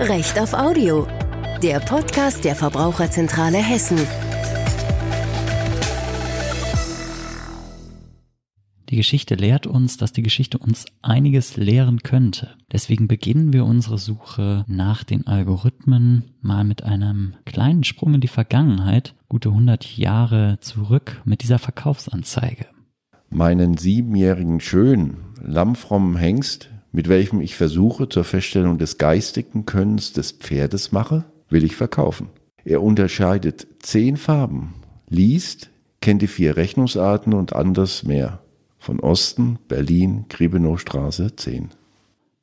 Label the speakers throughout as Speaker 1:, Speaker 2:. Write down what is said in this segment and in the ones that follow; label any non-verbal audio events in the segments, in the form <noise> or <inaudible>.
Speaker 1: Recht auf Audio, der Podcast der Verbraucherzentrale Hessen.
Speaker 2: Die Geschichte lehrt uns, dass die Geschichte uns einiges lehren könnte. Deswegen beginnen wir unsere Suche nach den Algorithmen mal mit einem kleinen Sprung in die Vergangenheit, gute 100 Jahre zurück mit dieser Verkaufsanzeige.
Speaker 3: Meinen siebenjährigen Schön, lammfrommen Hengst, mit welchem ich Versuche zur Feststellung des geistigen Könnens des Pferdes mache, will ich verkaufen. Er unterscheidet zehn Farben, liest, kennt die vier Rechnungsarten und anders mehr von Osten, Berlin, Griebenaustraße 10.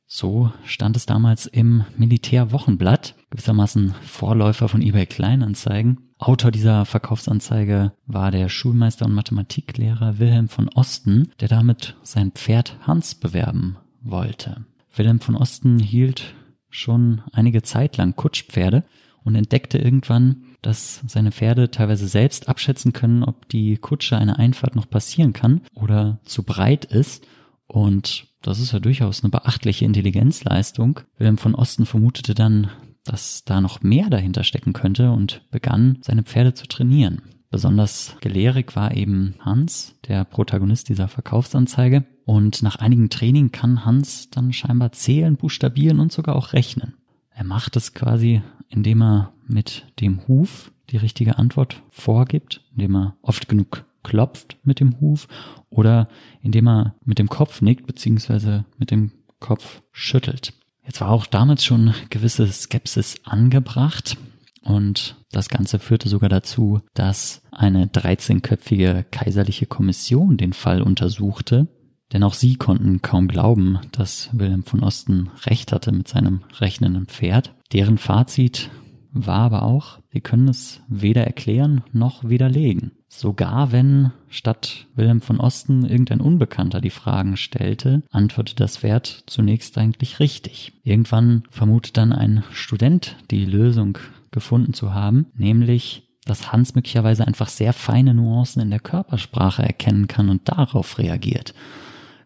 Speaker 2: So stand es damals im Militärwochenblatt, gewissermaßen Vorläufer von eBay Kleinanzeigen. Autor dieser Verkaufsanzeige war der Schulmeister und Mathematiklehrer Wilhelm von Osten, der damit sein Pferd Hans bewerben wollte. Wilhelm von Osten hielt schon einige Zeit lang Kutschpferde und entdeckte irgendwann, dass seine Pferde teilweise selbst abschätzen können, ob die Kutsche eine Einfahrt noch passieren kann oder zu breit ist. Und das ist ja durchaus eine beachtliche Intelligenzleistung. Wilhelm von Osten vermutete dann, dass da noch mehr dahinter stecken könnte und begann, seine Pferde zu trainieren. Besonders gelehrig war eben Hans, der Protagonist dieser Verkaufsanzeige. Und nach einigem Training kann Hans dann scheinbar zählen, buchstabieren und sogar auch rechnen. Er macht es quasi, indem er mit dem Huf die richtige Antwort vorgibt, indem er oft genug klopft mit dem Huf oder indem er mit dem Kopf nickt beziehungsweise mit dem Kopf schüttelt. Jetzt war auch damals schon gewisse Skepsis angebracht und das Ganze führte sogar dazu, dass eine 13-köpfige kaiserliche Kommission den Fall untersuchte denn auch sie konnten kaum glauben, dass Wilhelm von Osten recht hatte mit seinem rechnenden Pferd. Deren Fazit war aber auch, sie können es weder erklären noch widerlegen. Sogar wenn statt Wilhelm von Osten irgendein Unbekannter die Fragen stellte, antwortete das Pferd zunächst eigentlich richtig. Irgendwann vermutet dann ein Student die Lösung gefunden zu haben, nämlich dass Hans möglicherweise einfach sehr feine Nuancen in der Körpersprache erkennen kann und darauf reagiert.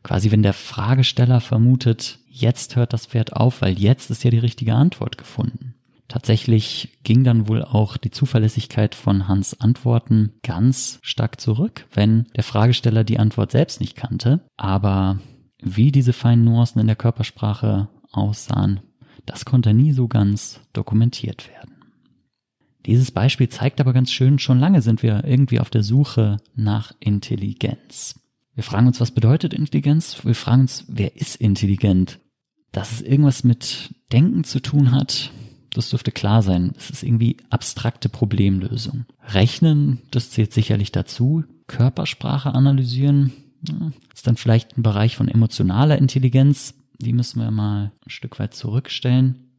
Speaker 2: Quasi wenn der Fragesteller vermutet, jetzt hört das Pferd auf, weil jetzt ist ja die richtige Antwort gefunden. Tatsächlich ging dann wohl auch die Zuverlässigkeit von Hans Antworten ganz stark zurück, wenn der Fragesteller die Antwort selbst nicht kannte. Aber wie diese feinen Nuancen in der Körpersprache aussahen, das konnte nie so ganz dokumentiert werden. Dieses Beispiel zeigt aber ganz schön, schon lange sind wir irgendwie auf der Suche nach Intelligenz. Wir fragen uns, was bedeutet Intelligenz? Wir fragen uns, wer ist intelligent? Dass es irgendwas mit Denken zu tun hat, das dürfte klar sein. Es ist irgendwie abstrakte Problemlösung. Rechnen, das zählt sicherlich dazu. Körpersprache analysieren, ist dann vielleicht ein Bereich von emotionaler Intelligenz. Die müssen wir mal ein Stück weit zurückstellen.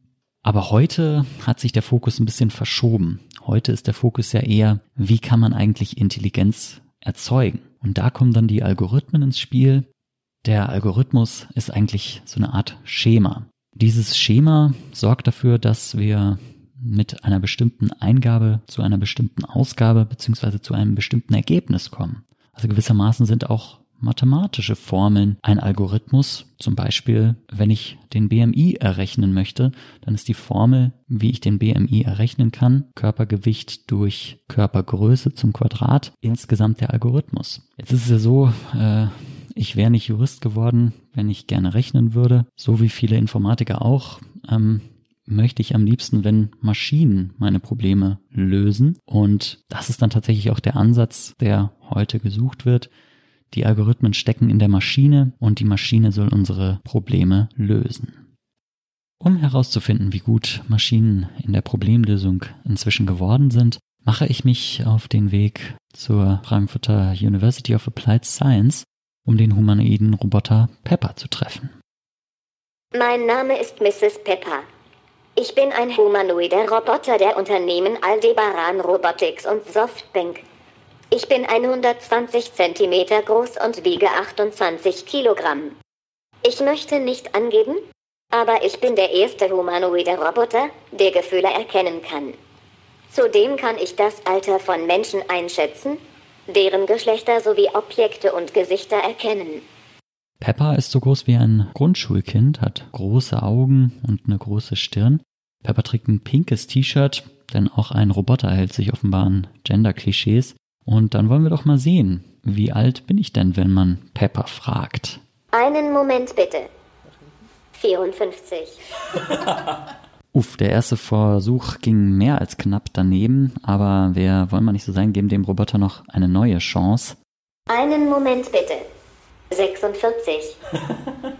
Speaker 2: Aber heute hat sich der Fokus ein bisschen verschoben. Heute ist der Fokus ja eher, wie kann man eigentlich Intelligenz erzeugen? Und da kommen dann die Algorithmen ins Spiel. Der Algorithmus ist eigentlich so eine Art Schema. Dieses Schema sorgt dafür, dass wir mit einer bestimmten Eingabe zu einer bestimmten Ausgabe beziehungsweise zu einem bestimmten Ergebnis kommen. Also gewissermaßen sind auch mathematische Formeln ein Algorithmus. Zum Beispiel, wenn ich den BMI errechnen möchte, dann ist die Formel, wie ich den BMI errechnen kann, Körpergewicht durch Körpergröße zum Quadrat, insgesamt der Algorithmus. Jetzt ist es ja so, äh, ich wäre nicht Jurist geworden, wenn ich gerne rechnen würde, so wie viele Informatiker auch. Ähm, möchte ich am liebsten, wenn Maschinen meine Probleme lösen. Und das ist dann tatsächlich auch der Ansatz, der heute gesucht wird. Die Algorithmen stecken in der Maschine und die Maschine soll unsere Probleme lösen. Um herauszufinden, wie gut Maschinen in der Problemlösung inzwischen geworden sind, mache ich mich auf den Weg zur Frankfurter University of Applied Science, um den humanoiden Roboter Pepper zu treffen.
Speaker 4: Mein Name ist Mrs. Pepper. Ich bin ein humanoider Roboter der Unternehmen Aldebaran Robotics und Softbank. Ich bin 120 cm groß und wiege 28 Kilogramm. Ich möchte nicht angeben, aber ich bin der erste humanoide Roboter, der Gefühle erkennen kann. Zudem kann ich das Alter von Menschen einschätzen, deren Geschlechter sowie Objekte und Gesichter erkennen.
Speaker 2: Pepper ist so groß wie ein Grundschulkind, hat große Augen und eine große Stirn. Pepper trägt ein pinkes T-Shirt, denn auch ein Roboter hält sich offenbar an Gender-Klischees. Und dann wollen wir doch mal sehen, wie alt bin ich denn, wenn man Pepper fragt?
Speaker 4: Einen Moment bitte. 54. <laughs>
Speaker 2: Uff, der erste Versuch ging mehr als knapp daneben, aber wir wollen mal nicht so sein, geben dem Roboter noch eine neue Chance.
Speaker 4: Einen Moment bitte. 46. <laughs>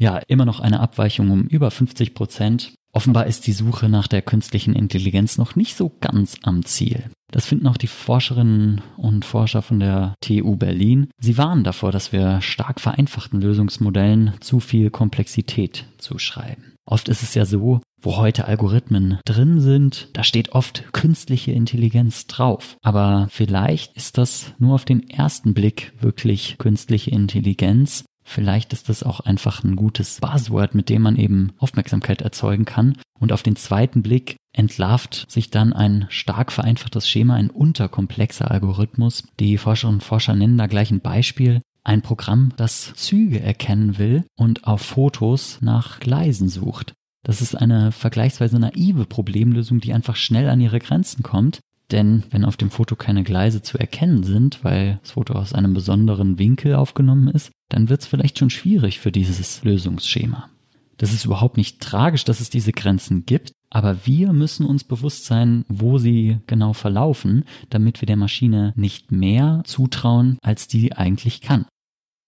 Speaker 2: Ja, immer noch eine Abweichung um über 50 Prozent. Offenbar ist die Suche nach der künstlichen Intelligenz noch nicht so ganz am Ziel. Das finden auch die Forscherinnen und Forscher von der TU Berlin. Sie warnen davor, dass wir stark vereinfachten Lösungsmodellen zu viel Komplexität zuschreiben. Oft ist es ja so, wo heute Algorithmen drin sind, da steht oft künstliche Intelligenz drauf. Aber vielleicht ist das nur auf den ersten Blick wirklich künstliche Intelligenz Vielleicht ist das auch einfach ein gutes Buzzword, mit dem man eben Aufmerksamkeit erzeugen kann. Und auf den zweiten Blick entlarvt sich dann ein stark vereinfachtes Schema, ein unterkomplexer Algorithmus. Die Forscherinnen und Forscher nennen da gleich ein Beispiel. Ein Programm, das Züge erkennen will und auf Fotos nach Gleisen sucht. Das ist eine vergleichsweise naive Problemlösung, die einfach schnell an ihre Grenzen kommt. Denn wenn auf dem Foto keine Gleise zu erkennen sind, weil das Foto aus einem besonderen Winkel aufgenommen ist, dann wird es vielleicht schon schwierig für dieses Lösungsschema. Das ist überhaupt nicht tragisch, dass es diese Grenzen gibt, aber wir müssen uns bewusst sein, wo sie genau verlaufen, damit wir der Maschine nicht mehr zutrauen, als die eigentlich kann.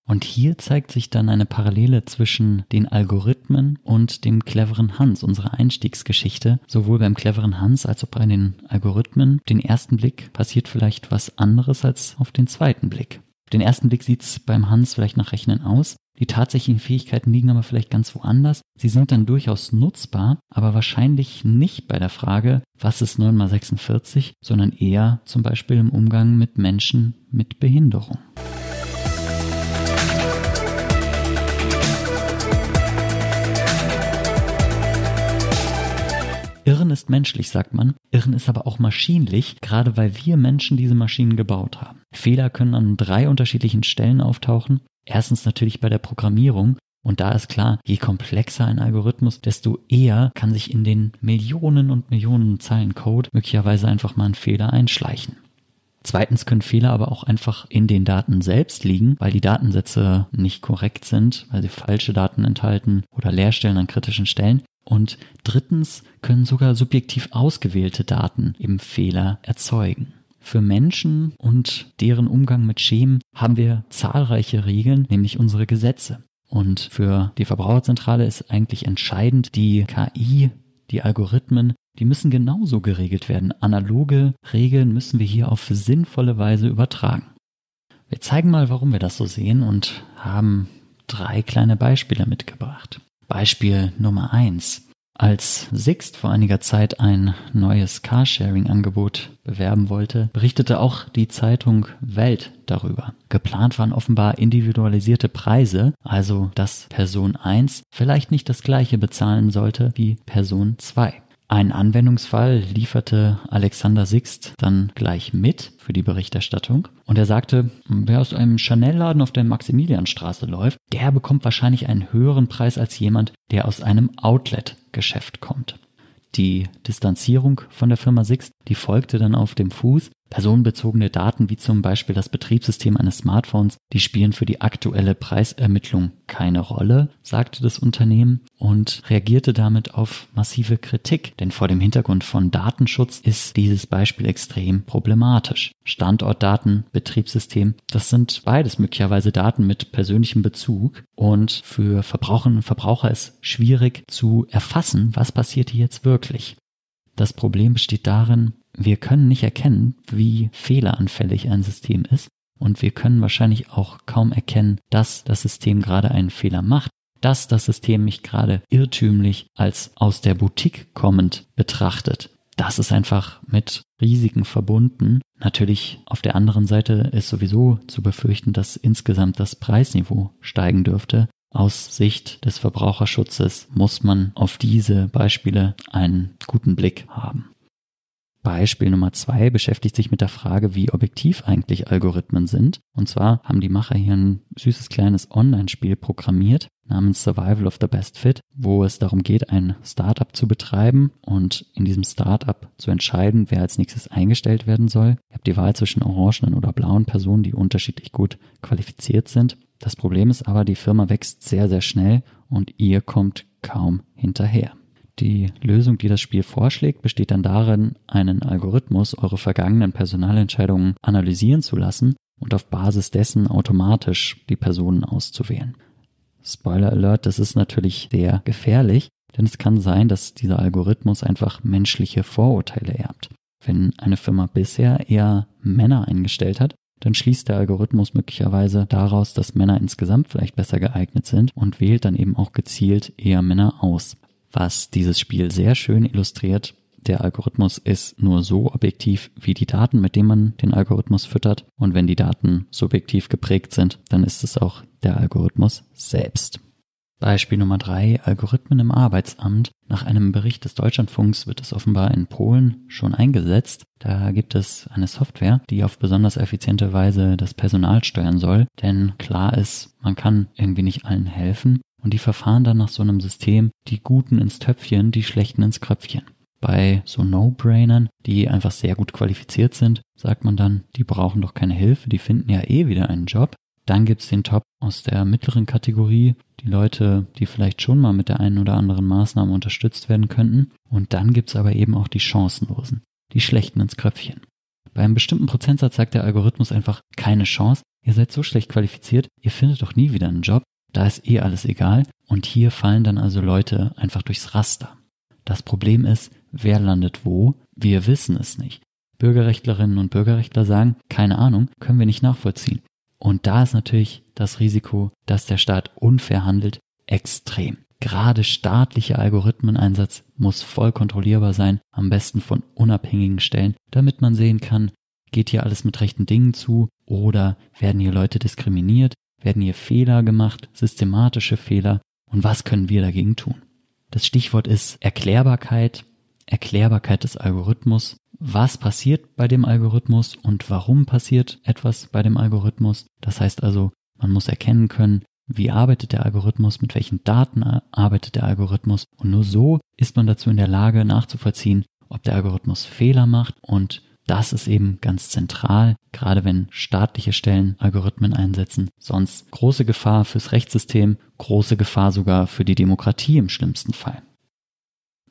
Speaker 2: Und hier zeigt sich dann eine Parallele zwischen den Algorithmen und dem cleveren Hans, unserer Einstiegsgeschichte. Sowohl beim cleveren Hans als auch bei den Algorithmen. Den ersten Blick passiert vielleicht was anderes als auf den zweiten Blick. Auf den ersten Blick sieht es beim Hans vielleicht nach Rechnen aus. Die tatsächlichen Fähigkeiten liegen aber vielleicht ganz woanders. Sie sind dann durchaus nutzbar, aber wahrscheinlich nicht bei der Frage, was ist 9 mal 46, sondern eher zum Beispiel im Umgang mit Menschen mit Behinderung. Irren ist menschlich, sagt man. Irren ist aber auch maschinlich, gerade weil wir Menschen diese Maschinen gebaut haben. Fehler können an drei unterschiedlichen Stellen auftauchen. Erstens natürlich bei der Programmierung. Und da ist klar, je komplexer ein Algorithmus, desto eher kann sich in den Millionen und Millionen Zeilen Code möglicherweise einfach mal ein Fehler einschleichen. Zweitens können Fehler aber auch einfach in den Daten selbst liegen, weil die Datensätze nicht korrekt sind, weil sie falsche Daten enthalten oder Leerstellen an kritischen Stellen. Und drittens können sogar subjektiv ausgewählte Daten eben Fehler erzeugen. Für Menschen und deren Umgang mit Schemen haben wir zahlreiche Regeln, nämlich unsere Gesetze. Und für die Verbraucherzentrale ist eigentlich entscheidend, die KI, die Algorithmen, die müssen genauso geregelt werden. Analoge Regeln müssen wir hier auf sinnvolle Weise übertragen. Wir zeigen mal, warum wir das so sehen und haben drei kleine Beispiele mitgebracht. Beispiel Nummer eins: Als Sixt vor einiger Zeit ein neues Carsharing-Angebot bewerben wollte, berichtete auch die Zeitung Welt darüber. Geplant waren offenbar individualisierte Preise, also dass Person 1 vielleicht nicht das gleiche bezahlen sollte wie Person 2. Ein Anwendungsfall lieferte Alexander Sixt dann gleich mit für die Berichterstattung und er sagte, wer aus einem Chanel-Laden auf der Maximilianstraße läuft, der bekommt wahrscheinlich einen höheren Preis als jemand, der aus einem Outlet-Geschäft kommt. Die Distanzierung von der Firma Sixt, die folgte dann auf dem Fuß Personenbezogene Daten wie zum Beispiel das Betriebssystem eines Smartphones, die spielen für die aktuelle Preisermittlung keine Rolle, sagte das Unternehmen und reagierte damit auf massive Kritik, denn vor dem Hintergrund von Datenschutz ist dieses Beispiel extrem problematisch. Standortdaten, Betriebssystem, das sind beides möglicherweise Daten mit persönlichem Bezug und für Verbraucherinnen und Verbraucher ist schwierig zu erfassen, was passiert hier jetzt wirklich. Das Problem besteht darin, wir können nicht erkennen, wie fehleranfällig ein System ist und wir können wahrscheinlich auch kaum erkennen, dass das System gerade einen Fehler macht, dass das System mich gerade irrtümlich als aus der Boutique kommend betrachtet. Das ist einfach mit Risiken verbunden. Natürlich auf der anderen Seite ist sowieso zu befürchten, dass insgesamt das Preisniveau steigen dürfte. Aus Sicht des Verbraucherschutzes muss man auf diese Beispiele einen guten Blick haben. Beispiel Nummer zwei beschäftigt sich mit der Frage, wie objektiv eigentlich Algorithmen sind. Und zwar haben die Macher hier ein süßes kleines Online-Spiel programmiert, namens Survival of the Best Fit, wo es darum geht, ein Startup zu betreiben und in diesem Startup zu entscheiden, wer als nächstes eingestellt werden soll. Ihr habt die Wahl zwischen orangenen oder blauen Personen, die unterschiedlich gut qualifiziert sind. Das Problem ist aber, die Firma wächst sehr, sehr schnell und ihr kommt kaum hinterher. Die Lösung, die das Spiel vorschlägt, besteht dann darin, einen Algorithmus eure vergangenen Personalentscheidungen analysieren zu lassen und auf Basis dessen automatisch die Personen auszuwählen. Spoiler Alert, das ist natürlich sehr gefährlich, denn es kann sein, dass dieser Algorithmus einfach menschliche Vorurteile erbt. Wenn eine Firma bisher eher Männer eingestellt hat, dann schließt der Algorithmus möglicherweise daraus, dass Männer insgesamt vielleicht besser geeignet sind und wählt dann eben auch gezielt eher Männer aus was dieses Spiel sehr schön illustriert. Der Algorithmus ist nur so objektiv wie die Daten, mit denen man den Algorithmus füttert. Und wenn die Daten subjektiv geprägt sind, dann ist es auch der Algorithmus selbst. Beispiel Nummer drei, Algorithmen im Arbeitsamt. Nach einem Bericht des Deutschlandfunks wird es offenbar in Polen schon eingesetzt. Da gibt es eine Software, die auf besonders effiziente Weise das Personal steuern soll. Denn klar ist, man kann irgendwie nicht allen helfen. Und die verfahren dann nach so einem System die Guten ins Töpfchen, die Schlechten ins Kröpfchen. Bei so No-Brainern, die einfach sehr gut qualifiziert sind, sagt man dann, die brauchen doch keine Hilfe, die finden ja eh wieder einen Job. Dann gibt's den Top aus der mittleren Kategorie, die Leute, die vielleicht schon mal mit der einen oder anderen Maßnahme unterstützt werden könnten. Und dann gibt's aber eben auch die Chancenlosen, die Schlechten ins Kröpfchen. Bei einem bestimmten Prozentsatz sagt der Algorithmus einfach keine Chance. Ihr seid so schlecht qualifiziert, ihr findet doch nie wieder einen Job. Da ist eh alles egal. Und hier fallen dann also Leute einfach durchs Raster. Das Problem ist, wer landet wo? Wir wissen es nicht. Bürgerrechtlerinnen und Bürgerrechtler sagen, keine Ahnung, können wir nicht nachvollziehen. Und da ist natürlich das Risiko, dass der Staat unfair handelt, extrem. Gerade staatlicher Algorithmeneinsatz muss voll kontrollierbar sein, am besten von unabhängigen Stellen, damit man sehen kann, geht hier alles mit rechten Dingen zu oder werden hier Leute diskriminiert, werden hier Fehler gemacht, systematische Fehler und was können wir dagegen tun? Das Stichwort ist Erklärbarkeit, Erklärbarkeit des Algorithmus. Was passiert bei dem Algorithmus und warum passiert etwas bei dem Algorithmus? Das heißt also, man muss erkennen können, wie arbeitet der Algorithmus, mit welchen Daten arbeitet der Algorithmus und nur so ist man dazu in der Lage nachzuvollziehen, ob der Algorithmus Fehler macht und das ist eben ganz zentral, gerade wenn staatliche Stellen Algorithmen einsetzen. Sonst große Gefahr fürs Rechtssystem, große Gefahr sogar für die Demokratie im schlimmsten Fall.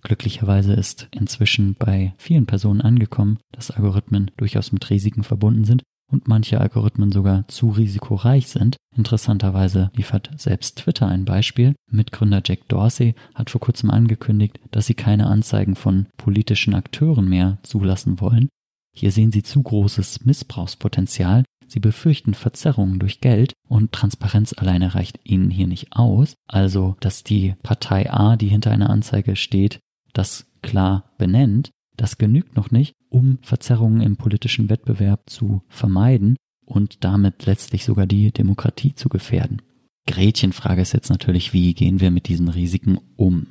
Speaker 2: Glücklicherweise ist inzwischen bei vielen Personen angekommen, dass Algorithmen durchaus mit Risiken verbunden sind und manche Algorithmen sogar zu risikoreich sind. Interessanterweise liefert selbst Twitter ein Beispiel. Mitgründer Jack Dorsey hat vor kurzem angekündigt, dass sie keine Anzeigen von politischen Akteuren mehr zulassen wollen, hier sehen Sie zu großes Missbrauchspotenzial. Sie befürchten Verzerrungen durch Geld und Transparenz alleine reicht Ihnen hier nicht aus. Also, dass die Partei A, die hinter einer Anzeige steht, das klar benennt, das genügt noch nicht, um Verzerrungen im politischen Wettbewerb zu vermeiden und damit letztlich sogar die Demokratie zu gefährden. Gretchenfrage ist jetzt natürlich, wie gehen wir mit diesen Risiken um?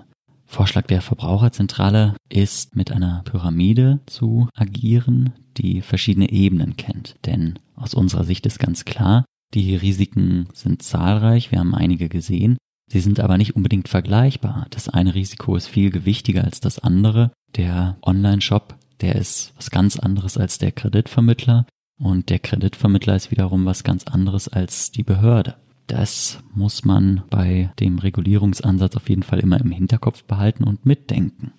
Speaker 2: Vorschlag der Verbraucherzentrale ist, mit einer Pyramide zu agieren, die verschiedene Ebenen kennt. Denn aus unserer Sicht ist ganz klar, die Risiken sind zahlreich, wir haben einige gesehen, sie sind aber nicht unbedingt vergleichbar. Das eine Risiko ist viel gewichtiger als das andere. Der Online-Shop, der ist was ganz anderes als der Kreditvermittler und der Kreditvermittler ist wiederum was ganz anderes als die Behörde. Das muss man bei dem Regulierungsansatz auf jeden Fall immer im Hinterkopf behalten und mitdenken.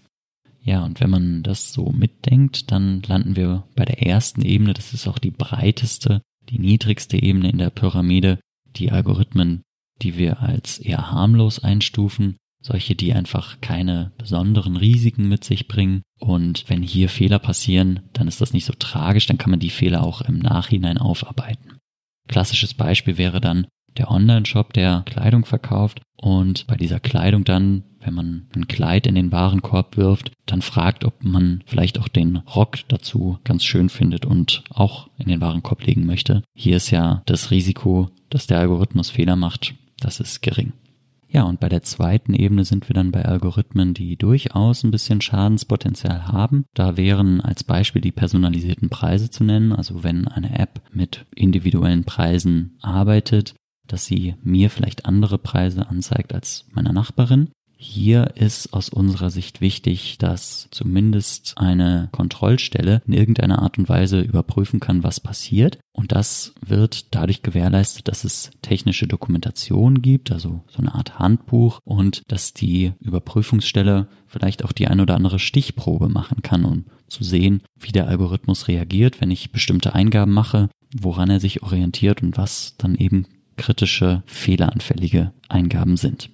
Speaker 2: Ja, und wenn man das so mitdenkt, dann landen wir bei der ersten Ebene, das ist auch die breiteste, die niedrigste Ebene in der Pyramide, die Algorithmen, die wir als eher harmlos einstufen, solche, die einfach keine besonderen Risiken mit sich bringen. Und wenn hier Fehler passieren, dann ist das nicht so tragisch, dann kann man die Fehler auch im Nachhinein aufarbeiten. Klassisches Beispiel wäre dann der Online-Shop, der Kleidung verkauft und bei dieser Kleidung dann, wenn man ein Kleid in den Warenkorb wirft, dann fragt, ob man vielleicht auch den Rock dazu ganz schön findet und auch in den Warenkorb legen möchte. Hier ist ja das Risiko, dass der Algorithmus Fehler macht, das ist gering. Ja, und bei der zweiten Ebene sind wir dann bei Algorithmen, die durchaus ein bisschen Schadenspotenzial haben. Da wären als Beispiel die personalisierten Preise zu nennen. Also wenn eine App mit individuellen Preisen arbeitet, dass sie mir vielleicht andere Preise anzeigt als meiner Nachbarin. Hier ist aus unserer Sicht wichtig, dass zumindest eine Kontrollstelle in irgendeiner Art und Weise überprüfen kann, was passiert. Und das wird dadurch gewährleistet, dass es technische Dokumentation gibt, also so eine Art Handbuch und dass die Überprüfungsstelle vielleicht auch die ein oder andere Stichprobe machen kann, um zu sehen, wie der Algorithmus reagiert, wenn ich bestimmte Eingaben mache, woran er sich orientiert und was dann eben kritische, fehleranfällige Eingaben sind.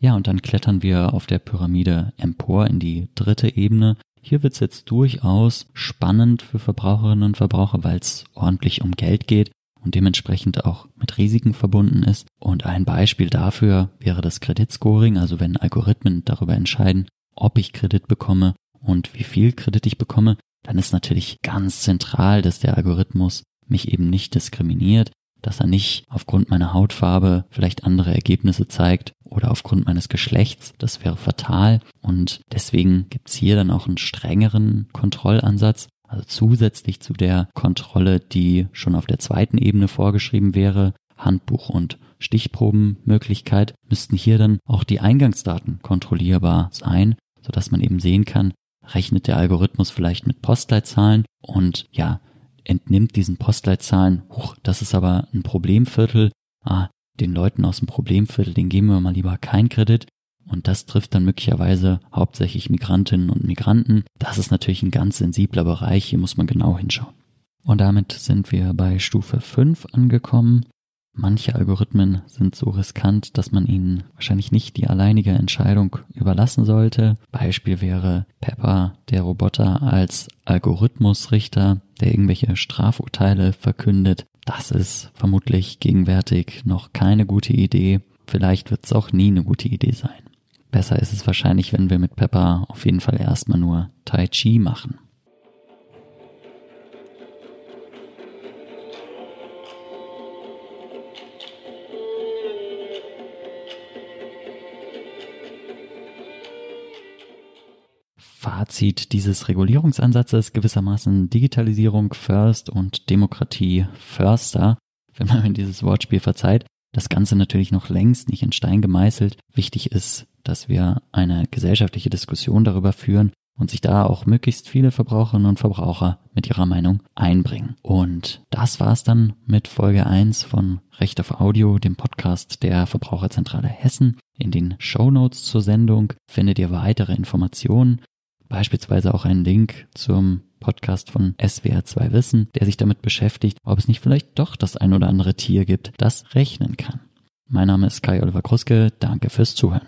Speaker 2: Ja, und dann klettern wir auf der Pyramide empor in die dritte Ebene. Hier wird's jetzt durchaus spannend für Verbraucherinnen und Verbraucher, weil es ordentlich um Geld geht und dementsprechend auch mit Risiken verbunden ist. Und ein Beispiel dafür wäre das Kreditscoring, also wenn Algorithmen darüber entscheiden, ob ich Kredit bekomme und wie viel Kredit ich bekomme, dann ist natürlich ganz zentral, dass der Algorithmus mich eben nicht diskriminiert, dass er nicht aufgrund meiner Hautfarbe vielleicht andere Ergebnisse zeigt oder aufgrund meines Geschlechts. Das wäre fatal. Und deswegen gibt's hier dann auch einen strengeren Kontrollansatz. Also zusätzlich zu der Kontrolle, die schon auf der zweiten Ebene vorgeschrieben wäre, Handbuch und Stichprobenmöglichkeit, müssten hier dann auch die Eingangsdaten kontrollierbar sein, sodass man eben sehen kann, rechnet der Algorithmus vielleicht mit Postleitzahlen und ja, entnimmt diesen Postleitzahlen, huch, das ist aber ein Problemviertel, ah, den Leuten aus dem Problemviertel, den geben wir mal lieber keinen Kredit. Und das trifft dann möglicherweise hauptsächlich Migrantinnen und Migranten. Das ist natürlich ein ganz sensibler Bereich, hier muss man genau hinschauen. Und damit sind wir bei Stufe 5 angekommen. Manche Algorithmen sind so riskant, dass man ihnen wahrscheinlich nicht die alleinige Entscheidung überlassen sollte. Beispiel wäre Pepper, der Roboter als Algorithmusrichter, der irgendwelche Strafurteile verkündet. Das ist vermutlich gegenwärtig noch keine gute Idee. Vielleicht wird es auch nie eine gute Idee sein. Besser ist es wahrscheinlich, wenn wir mit Pepper auf jeden Fall erstmal nur Tai Chi machen. Fazit dieses Regulierungsansatzes gewissermaßen Digitalisierung first und Demokratie firster, wenn man mir dieses Wortspiel verzeiht. Das Ganze natürlich noch längst nicht in Stein gemeißelt. Wichtig ist, dass wir eine gesellschaftliche Diskussion darüber führen und sich da auch möglichst viele Verbraucherinnen und Verbraucher mit ihrer Meinung einbringen. Und das war's dann mit Folge 1 von Recht auf Audio, dem Podcast der Verbraucherzentrale Hessen. In den Show Notes zur Sendung findet ihr weitere Informationen beispielsweise auch einen Link zum Podcast von SWR2 Wissen, der sich damit beschäftigt, ob es nicht vielleicht doch das ein oder andere Tier gibt, das rechnen kann. Mein Name ist Kai Oliver Kruske, danke fürs Zuhören.